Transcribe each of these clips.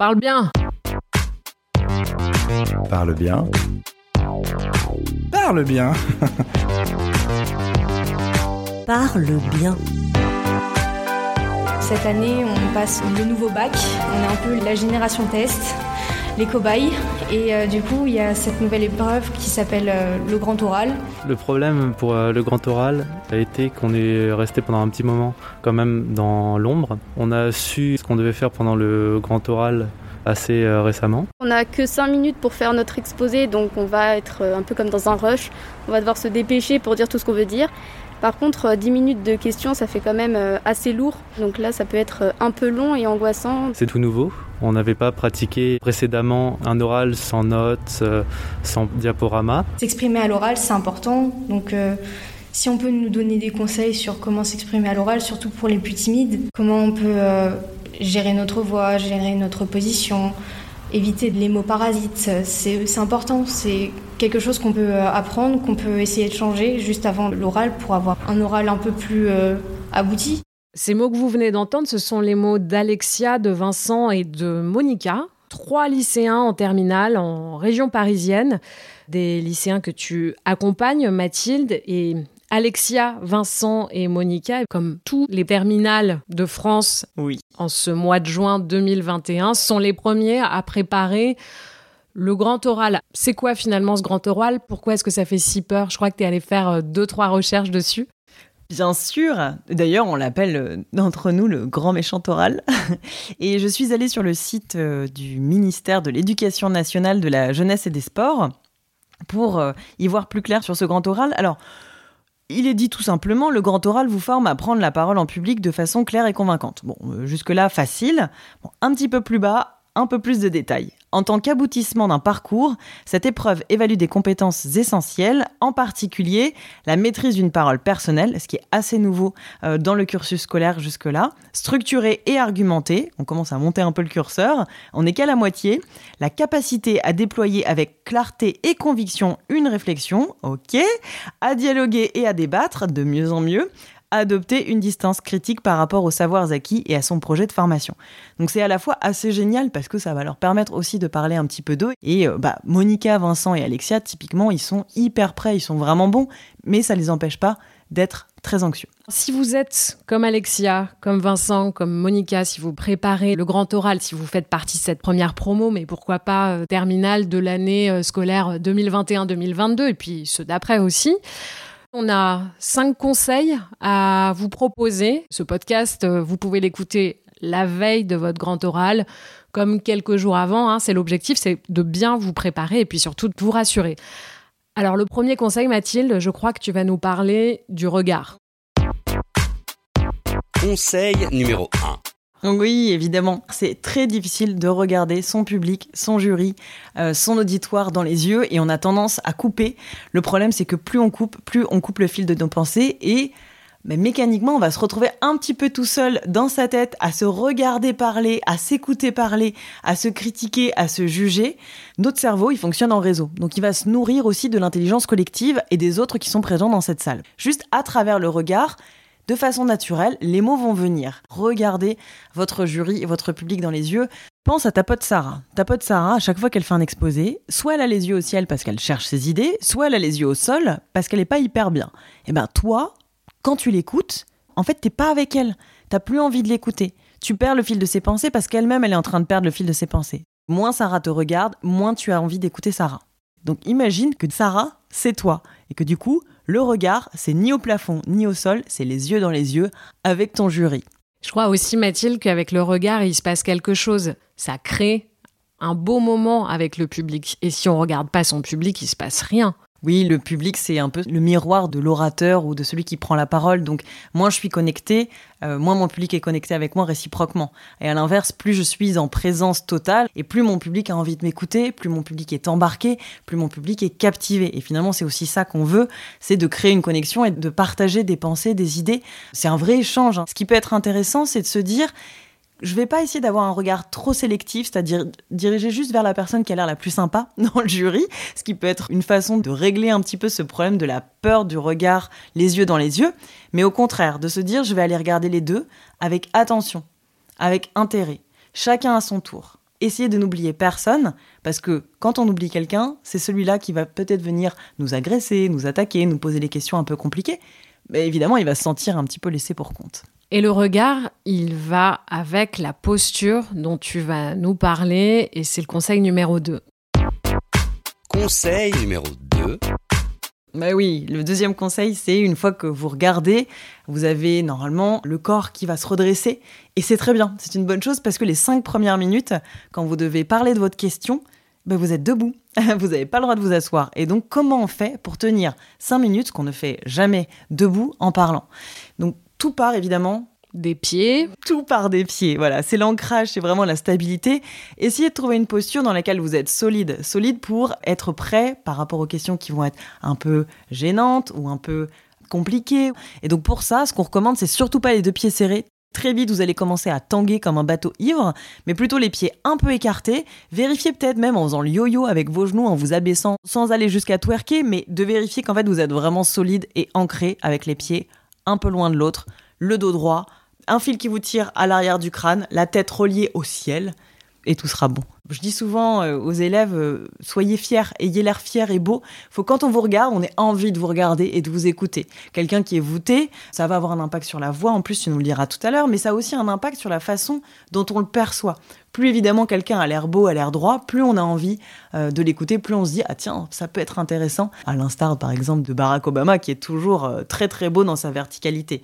Parle bien Parle bien. Parle bien. Parle bien. Cette année, on passe le nouveau bac. On est un peu la génération test, les cobayes. Et euh, du coup, il y a cette nouvelle épreuve qui s'appelle euh, le grand oral. Le problème pour euh, le grand oral a été qu'on est resté pendant un petit moment quand même dans l'ombre. On a su ce qu'on devait faire pendant le grand oral assez récemment. On n'a que 5 minutes pour faire notre exposé, donc on va être un peu comme dans un rush. On va devoir se dépêcher pour dire tout ce qu'on veut dire. Par contre, 10 minutes de questions, ça fait quand même assez lourd. Donc là, ça peut être un peu long et angoissant. C'est tout nouveau. On n'avait pas pratiqué précédemment un oral sans notes, sans diaporama. S'exprimer à l'oral, c'est important. Donc euh, si on peut nous donner des conseils sur comment s'exprimer à l'oral, surtout pour les plus timides, comment on peut euh, gérer notre voix, gérer notre position, éviter les mots parasites, c'est important. C'est quelque chose qu'on peut apprendre, qu'on peut essayer de changer juste avant l'oral pour avoir un oral un peu plus euh, abouti. Ces mots que vous venez d'entendre, ce sont les mots d'Alexia, de Vincent et de Monica, trois lycéens en terminale en région parisienne, des lycéens que tu accompagnes, Mathilde, et Alexia, Vincent et Monica, comme tous les terminales de France Oui. en ce mois de juin 2021, sont les premiers à préparer le grand oral. C'est quoi finalement ce grand oral? Pourquoi est-ce que ça fait si peur? Je crois que tu es allé faire euh, deux, trois recherches dessus. Bien sûr. D'ailleurs, on l'appelle euh, d'entre nous le grand méchant oral. Et je suis allée sur le site euh, du ministère de l'Éducation nationale, de la jeunesse et des sports pour euh, y voir plus clair sur ce grand oral. Alors, il est dit tout simplement, le grand oral vous forme à prendre la parole en public de façon claire et convaincante. Bon, jusque-là, facile. Bon, un petit peu plus bas, un peu plus de détails. En tant qu'aboutissement d'un parcours, cette épreuve évalue des compétences essentielles, en particulier la maîtrise d'une parole personnelle, ce qui est assez nouveau euh, dans le cursus scolaire jusque-là, structurée et argumentée, on commence à monter un peu le curseur, on n'est qu'à la moitié, la capacité à déployer avec clarté et conviction une réflexion, ok, à dialoguer et à débattre de mieux en mieux, adopter une distance critique par rapport aux savoirs acquis et à son projet de formation. Donc c'est à la fois assez génial parce que ça va leur permettre aussi de parler un petit peu d'eux. Et euh, bah, Monica, Vincent et Alexia, typiquement, ils sont hyper prêts, ils sont vraiment bons, mais ça les empêche pas d'être très anxieux. Si vous êtes comme Alexia, comme Vincent, comme Monica, si vous préparez le grand oral, si vous faites partie de cette première promo, mais pourquoi pas euh, terminale de l'année euh, scolaire 2021-2022 et puis ceux d'après aussi, on a cinq conseils à vous proposer. Ce podcast, euh, vous pouvez l'écouter la veille de votre grand oral, comme quelques jours avant. Hein. C'est l'objectif, c'est de bien vous préparer et puis surtout de vous rassurer. Alors le premier conseil, Mathilde, je crois que tu vas nous parler du regard. Conseil numéro 1. Oui, évidemment, c'est très difficile de regarder son public, son jury, euh, son auditoire dans les yeux et on a tendance à couper. Le problème, c'est que plus on coupe, plus on coupe le fil de nos pensées et mais mécaniquement, on va se retrouver un petit peu tout seul dans sa tête, à se regarder parler, à s'écouter parler, à se critiquer, à se juger. Notre cerveau, il fonctionne en réseau. Donc il va se nourrir aussi de l'intelligence collective et des autres qui sont présents dans cette salle. Juste à travers le regard, de façon naturelle, les mots vont venir. Regardez votre jury et votre public dans les yeux. Pense à ta pote Sarah. Ta pote Sarah, à chaque fois qu'elle fait un exposé, soit elle a les yeux au ciel parce qu'elle cherche ses idées, soit elle a les yeux au sol parce qu'elle n'est pas hyper bien. Et ben toi, quand tu l'écoutes, en fait, t'es pas avec elle. T'as plus envie de l'écouter. Tu perds le fil de ses pensées parce qu'elle-même, elle est en train de perdre le fil de ses pensées. Moins Sarah te regarde, moins tu as envie d'écouter Sarah. Donc imagine que Sarah, c'est toi. Et que du coup, le regard, c'est ni au plafond, ni au sol, c'est les yeux dans les yeux avec ton jury. Je crois aussi, Mathilde, qu'avec le regard, il se passe quelque chose. Ça crée un beau moment avec le public. Et si on regarde pas son public, il se passe rien. Oui, le public, c'est un peu le miroir de l'orateur ou de celui qui prend la parole. Donc, moins je suis connecté, euh, moins mon public est connecté avec moi réciproquement. Et à l'inverse, plus je suis en présence totale, et plus mon public a envie de m'écouter, plus mon public est embarqué, plus mon public est captivé. Et finalement, c'est aussi ça qu'on veut, c'est de créer une connexion et de partager des pensées, des idées. C'est un vrai échange. hein. Ce qui peut être intéressant, c'est de se dire, je vais pas essayer d'avoir un regard trop sélectif, c'est-à-dire diriger juste vers la personne qui a l'air la plus sympa dans le jury, ce qui peut être une façon de régler un petit peu ce problème de la peur du regard, les yeux dans les yeux, mais au contraire, de se dire je vais aller regarder les deux avec attention, avec intérêt, chacun à son tour, essayez de n'oublier personne, parce que quand on oublie quelqu'un, c'est celui-là qui va peut-être venir nous agresser, nous attaquer, nous poser des questions un peu compliquées. Mais évidemment, il va se sentir un petit peu laissé pour compte. Et le regard, il va avec la posture dont tu vas nous parler, et c'est le conseil numéro 2. Conseil numéro 2. Bah oui, le deuxième conseil, c'est une fois que vous regardez, vous avez normalement le corps qui va se redresser. Et c'est très bien, c'est une bonne chose parce que les cinq premières minutes, quand vous devez parler de votre question, bah vous êtes debout. vous n'avez pas le droit de vous asseoir. Et donc, comment on fait pour tenir cinq minutes, qu'on ne fait jamais debout en parlant? Donc, tout part évidemment des pieds. Tout part des pieds, voilà. C'est l'ancrage, c'est vraiment la stabilité. Essayez de trouver une posture dans laquelle vous êtes solide. Solide pour être prêt par rapport aux questions qui vont être un peu gênantes ou un peu compliquées. Et donc pour ça, ce qu'on recommande, c'est surtout pas les deux pieds serrés. Très vite, vous allez commencer à tanguer comme un bateau ivre, mais plutôt les pieds un peu écartés. Vérifiez peut-être même en faisant le yo-yo avec vos genoux, en vous abaissant, sans aller jusqu'à twerker, mais de vérifier qu'en fait vous êtes vraiment solide et ancré avec les pieds un peu loin de l'autre, le dos droit, un fil qui vous tire à l'arrière du crâne, la tête reliée au ciel, et tout sera bon. Je dis souvent euh, aux élèves, euh, soyez fiers, ayez l'air fier et beau. Faut quand on vous regarde, on ait envie de vous regarder et de vous écouter. Quelqu'un qui est voûté, ça va avoir un impact sur la voix, en plus tu nous le diras tout à l'heure, mais ça a aussi un impact sur la façon dont on le perçoit. Plus évidemment quelqu'un a l'air beau, a l'air droit, plus on a envie euh, de l'écouter, plus on se dit, ah tiens, ça peut être intéressant, à l'instar par exemple de Barack Obama qui est toujours très très beau dans sa verticalité.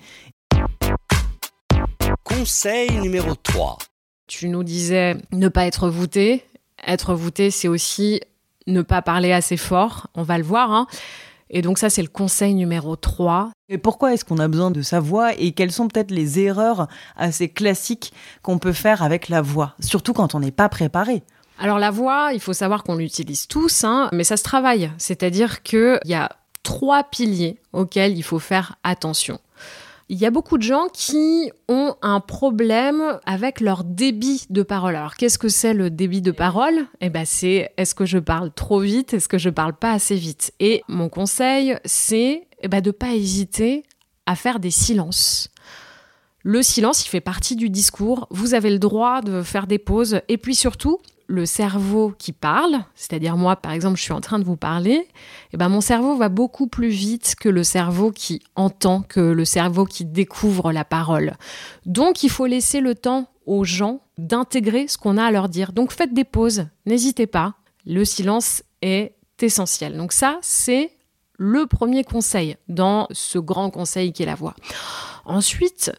Conseil numéro 3. Tu nous disais ne pas être voûté. Être voûté, c'est aussi ne pas parler assez fort. On va le voir. Hein. Et donc ça, c'est le conseil numéro 3. Et pourquoi est-ce qu'on a besoin de sa voix et quelles sont peut-être les erreurs assez classiques qu'on peut faire avec la voix, surtout quand on n'est pas préparé? Alors la voix, il faut savoir qu'on l'utilise tous, hein, mais ça se travaille. C'est-à-dire qu'il y a trois piliers auxquels il faut faire attention. Il y a beaucoup de gens qui ont un problème avec leur débit de parole. Alors, qu'est-ce que c'est le débit de parole? Eh ben, c'est est-ce que je parle trop vite? Est-ce que je parle pas assez vite? Et mon conseil, c'est eh ben, de pas hésiter à faire des silences. Le silence, il fait partie du discours. Vous avez le droit de faire des pauses. Et puis surtout, le cerveau qui parle, c'est-à-dire moi par exemple je suis en train de vous parler, eh ben mon cerveau va beaucoup plus vite que le cerveau qui entend, que le cerveau qui découvre la parole. Donc il faut laisser le temps aux gens d'intégrer ce qu'on a à leur dire. Donc faites des pauses, n'hésitez pas. Le silence est essentiel. Donc ça c'est le premier conseil dans ce grand conseil qui est la voix. Ensuite,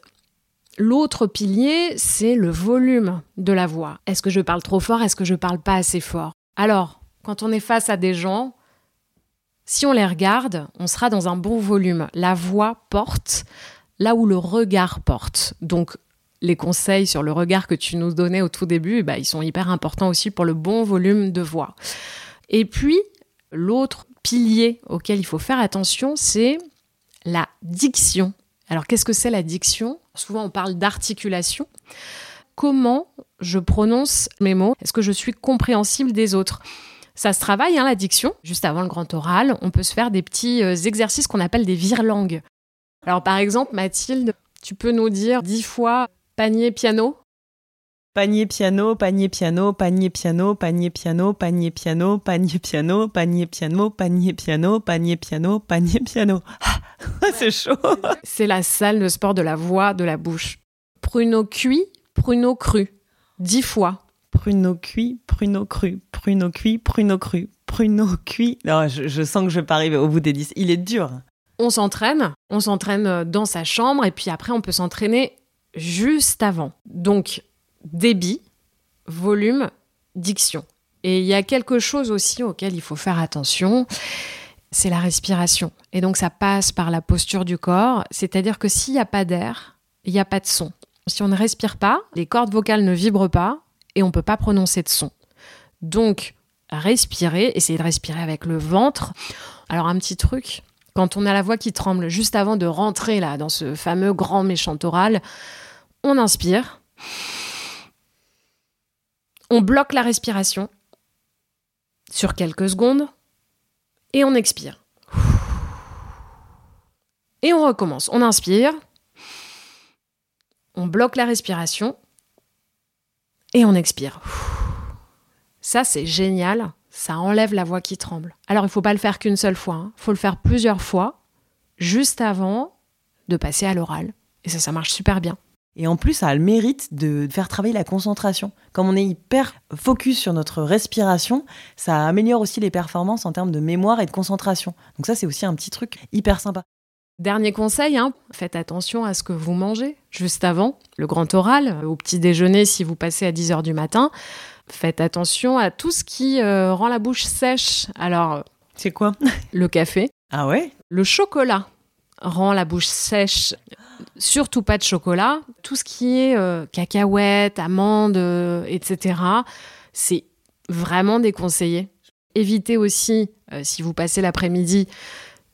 L'autre pilier, c'est le volume de la voix. Est-ce que je parle trop fort? Est-ce que je parle pas assez fort? Alors, quand on est face à des gens, si on les regarde, on sera dans un bon volume. La voix porte là où le regard porte. Donc, les conseils sur le regard que tu nous donnais au tout début, bah, ils sont hyper importants aussi pour le bon volume de voix. Et puis, l'autre pilier auquel il faut faire attention, c'est la diction. Alors, qu'est-ce que c'est la diction? Souvent, on parle d'articulation. Comment je prononce mes mots? Est-ce que je suis compréhensible des autres? Ça se travaille, hein, l'addiction. Juste avant le grand oral, on peut se faire des petits euh, exercices qu'on appelle des virelangues. Alors, par exemple, Mathilde, tu peux nous dire dix fois panier piano? Panier piano, panier piano, panier piano, panier piano, panier piano, panier piano, panier piano, panier piano, panier piano, panier piano. c'est chaud. C'est la salle de sport de la voix, de la bouche. Pruneau cuit, pruneau cru. Dix fois. Pruneau cuit, pruneau cru, pruneau cuit, pruneau cru, pruneau cuit. Non, je, sens que je vais pas arriver au bout des dix. Il est dur. On s'entraîne, on s'entraîne dans sa chambre et puis après on peut s'entraîner juste avant. Donc débit, volume, diction. Et il y a quelque chose aussi auquel il faut faire attention, c'est la respiration. Et donc ça passe par la posture du corps, c'est-à-dire que s'il n'y a pas d'air, il n'y a pas de son. Si on ne respire pas, les cordes vocales ne vibrent pas et on ne peut pas prononcer de son. Donc respirer, essayer de respirer avec le ventre. Alors un petit truc, quand on a la voix qui tremble juste avant de rentrer là dans ce fameux grand méchant oral, on inspire. On bloque la respiration sur quelques secondes et on expire. Et on recommence. On inspire, on bloque la respiration et on expire. Ça, c'est génial. Ça enlève la voix qui tremble. Alors, il faut pas le faire qu'une seule fois. Il faut le faire plusieurs fois, juste avant de passer à l'oral. Et ça, ça marche super bien. Et en plus, ça a le mérite de faire travailler la concentration. Comme on est hyper focus sur notre respiration, ça améliore aussi les performances en termes de mémoire et de concentration. Donc ça, c'est aussi un petit truc hyper sympa. Dernier conseil, hein, faites attention à ce que vous mangez juste avant le grand oral, au petit déjeuner si vous passez à 10h du matin. Faites attention à tout ce qui euh, rend la bouche sèche. Alors, C'est quoi? le café, Ah ouais? Le chocolat rend la bouche sèche. Surtout pas de chocolat. Tout ce qui est euh, cacahuètes, amandes, euh, etc., c'est vraiment déconseillé. Évitez aussi, euh, si vous passez l'après-midi,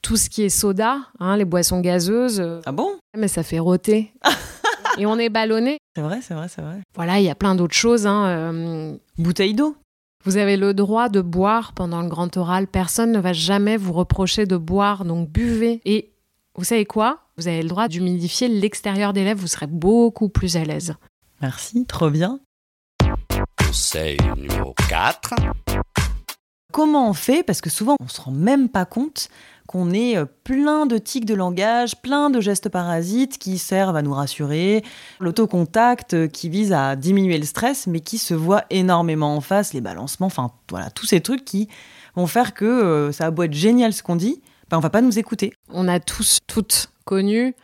tout ce qui est soda, hein, les boissons gazeuses. Ah bon? Mais ça fait rôter. Et on est ballonné. C'est vrai, c'est vrai, c'est vrai. Voilà, il y a plein d'autres choses. hein, euh, Bouteille d'eau? Vous avez le droit de boire pendant le grand oral. Personne ne va jamais vous reprocher de boire, donc buvez. Et vous savez quoi? Vous avez le droit d'humidifier l'extérieur des lèvres, vous serez beaucoup plus à l'aise. Merci, trop bien. Conseil numéro 4. Comment on fait? Parce que souvent, on se rend même pas compte qu'on est euh, plein de tics de langage, plein de gestes parasites qui servent à nous rassurer, l'autocontact euh, qui vise à diminuer le stress, mais qui se voit énormément en face, les balancements, enfin voilà, tous ces trucs qui vont faire que euh, ça a beau être génial ce qu'on dit, ben on va pas nous écouter. On a tous, toutes connu,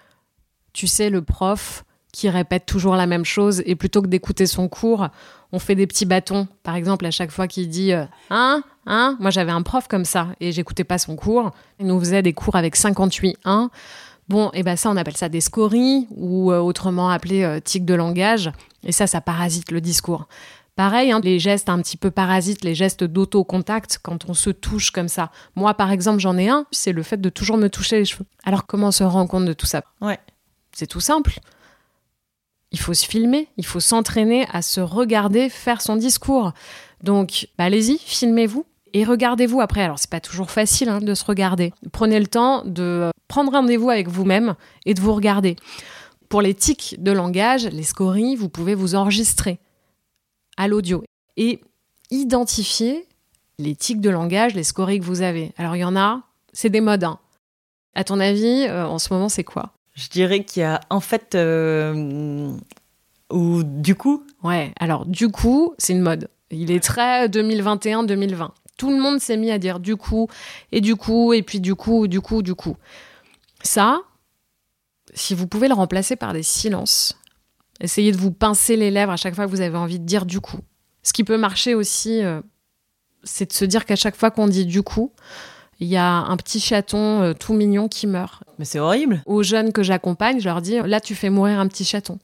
tu sais, le prof qui répète toujours la même chose et plutôt que d'écouter son cours, on fait des petits bâtons. Par exemple, à chaque fois qu'il dit euh, Hein Hein Moi, j'avais un prof comme ça et j'écoutais pas son cours. Il nous faisait des cours avec 58 1. Bon, et ben ça, on appelle ça des scories ou euh, autrement appelé euh, tic de langage. Et ça, ça parasite le discours. Pareil, hein, les gestes un petit peu parasites, les gestes d'auto-contact quand on se touche comme ça. Moi, par exemple, j'en ai un, c'est le fait de toujours me toucher les cheveux. Alors, comment on se rend compte de tout ça? Ouais. C'est tout simple. Il faut se filmer, il faut s'entraîner à se regarder faire son discours. Donc, bah, allez-y, filmez-vous et regardez-vous après. Alors, c'est pas toujours facile hein, de se regarder. Prenez le temps de prendre rendez-vous avec vous-même et de vous regarder. Pour les tics de langage, les scories, vous pouvez vous enregistrer à l'audio et identifier les tics de langage, les scories que vous avez. Alors, il y en a, c'est des modes. hein. À ton avis, euh, en ce moment, c'est quoi? Je dirais qu'il y a en fait, euh, ou du coup, Ouais, alors du coup, c'est une mode. Il est très 2021-2020. Tout le monde s'est mis à dire du coup, et du coup, et puis du coup, du coup, du coup. Ça, si vous pouvez le remplacer par des silences, essayez de vous pincer les lèvres à chaque fois que vous avez envie de dire du coup. Ce qui peut marcher aussi, euh, c'est de se dire qu'à chaque fois qu'on dit du coup, il y a un petit chaton euh, tout mignon qui meurt mais c'est horrible. aux jeunes que j'accompagne, je leur dis là tu fais mourir un petit chaton.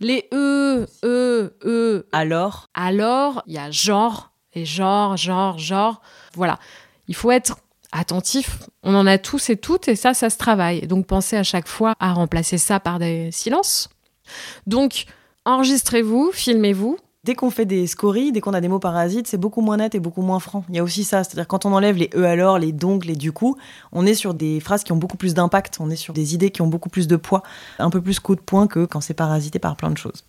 Les e, e, e. Alors, Alors, il y a genre et genre, genre, genre. Voilà. Il faut être attentif. On en a tous et toutes et ça, ça se travaille. Donc, pensez à chaque fois à remplacer ça par des silences. Donc, enregistrez-vous, filmez-vous. dès qu'on fait des scories, dès qu'on a des mots parasites, c'est beaucoup moins net et beaucoup moins franc. Il y a aussi ça, c'est-à-dire quand on enlève les e alors, les donc, les du coup, on est sur des phrases qui ont beaucoup plus d'impact, on est sur des idées qui ont beaucoup plus de poids, un peu plus coup de poing que quand c'est parasité par plein de choses.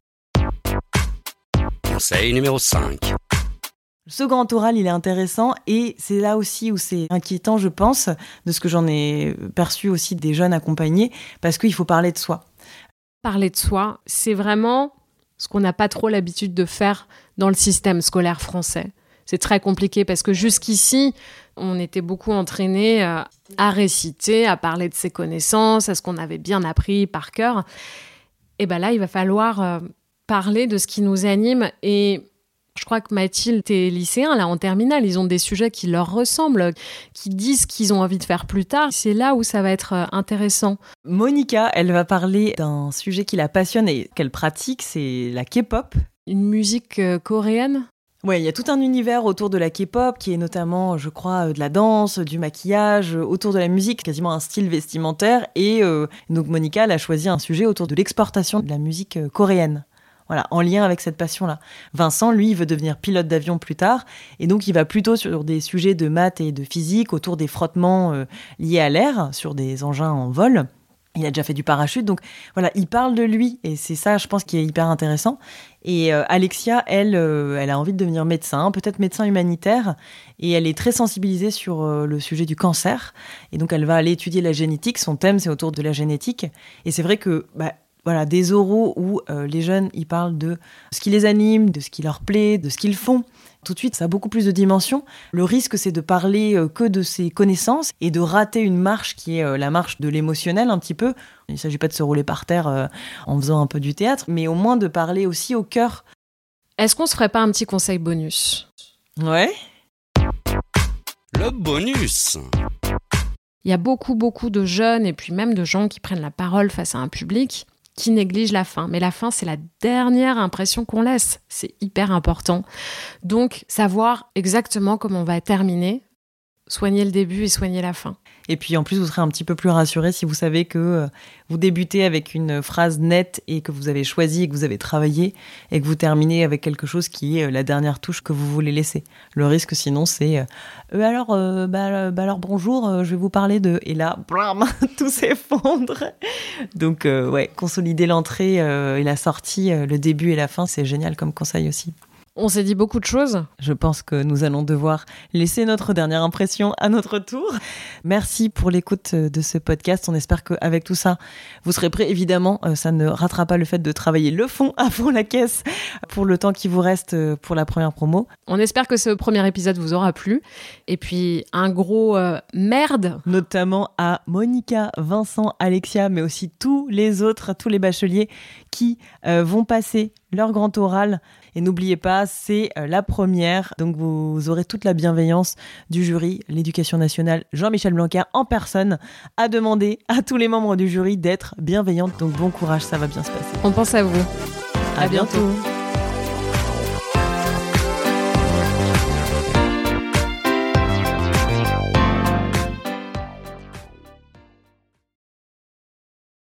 Conseil numéro 5. Le second oral, il est intéressant et c'est là aussi où c'est inquiétant, je pense, de ce que j'en ai perçu aussi des jeunes accompagnés, parce qu'il faut parler de soi. Parler de soi, c'est vraiment ce qu'on n'a pas trop l'habitude de faire dans le système scolaire français. C'est très compliqué parce que jusqu'ici, on était beaucoup entraîné euh, à réciter, à parler de ses connaissances, à ce qu'on avait bien appris par cœur. Et ben là, il va falloir euh, parler de ce qui nous anime. Et je crois que Mathilde et lycéens, là, en terminale, ils ont des sujets qui leur ressemblent, qui disent qu'ils ont envie de faire plus tard. C'est là où ça va être euh, intéressant. Monica, elle va parler d'un sujet qui la passionne et qu'elle pratique, c'est la K-pop. Une musique euh, coréenne? Ouais, il y a tout un univers autour de la K-pop qui est notamment, je crois, euh, de la danse, du maquillage, autour de la musique, quasiment un style vestimentaire. Et euh, donc Monica, elle a choisi un sujet autour de l'exportation de la musique coréenne. Voilà, en lien avec cette passion-là. Vincent, lui, veut devenir pilote d'avion plus tard, et donc il va plutôt sur des sujets de maths et de physique, autour des frottements euh, liés à l'air, sur des engins en vol. Il a déjà fait du parachute, donc voilà, il parle de lui et c'est ça, je pense, qui est hyper intéressant. Et euh, Alexia, elle, euh, elle a envie de devenir médecin, peut-être médecin humanitaire, et elle est très sensibilisée sur le sujet du cancer. Et donc, elle va aller étudier la génétique. Son thème, c'est autour de la génétique. Et c'est vrai que, bah, voilà, des oraux où les jeunes, ils parlent de ce qui les anime, de ce qui leur plaît, de ce qu'ils font. Tout de suite, ça a beaucoup plus de dimensions. Le risque, c'est de parler que de ses connaissances et de rater une marche qui est la marche de l'émotionnel un petit peu. Il ne s'agit pas de se rouler par terre en faisant un peu du théâtre, mais au moins de parler aussi au cœur. Est-ce qu'on se ferait pas un petit conseil bonus? Ouais. Le bonus. Il y a beaucoup, beaucoup de jeunes et puis même de gens qui prennent la parole face à un public qui négligent la fin. Mais la fin, c'est la dernière impression qu'on laisse. C'est hyper important. Donc, savoir exactement comment on va terminer, soigner le début et soigner la fin. Et puis en plus, vous serez un petit peu plus rassuré si vous savez que euh, vous débutez avec une phrase nette et que vous avez choisi et que vous avez travaillé et que vous terminez avec quelque chose qui est euh, la dernière touche que vous voulez laisser. Le risque sinon, c'est euh, alors, bah, bah, alors bonjour, je vais vous parler de et là, blam, tout s'effondre. Donc ouais, consolider l'entrée et la sortie, le début et la fin, c'est génial comme conseil aussi. On s'est dit beaucoup de choses. Je pense que nous allons devoir laisser notre dernière impression à notre tour. Merci pour l'écoute de ce podcast. On espère qu'avec tout ça, vous serez prêts. Évidemment, euh, ça ne ratera pas le fait de travailler le fond à fond la caisse pour le temps qui vous reste euh, pour la première promo. On espère que ce premier épisode vous aura plu. Et puis, un gros euh, merde. Notamment à Monica, Vincent, Alexia, mais aussi tous les autres, tous les bacheliers qui vont passer leur grand oral et n'oubliez pas, c'est euh, la première, donc vous aurez toute la bienveillance du jury, l'éducation nationale, Jean-Michel Blanquer en personne, a demandé à tous les membres du jury d'être bienveillantes. Donc bon courage, ça va bien se passer. On pense à vous. À, bientôt.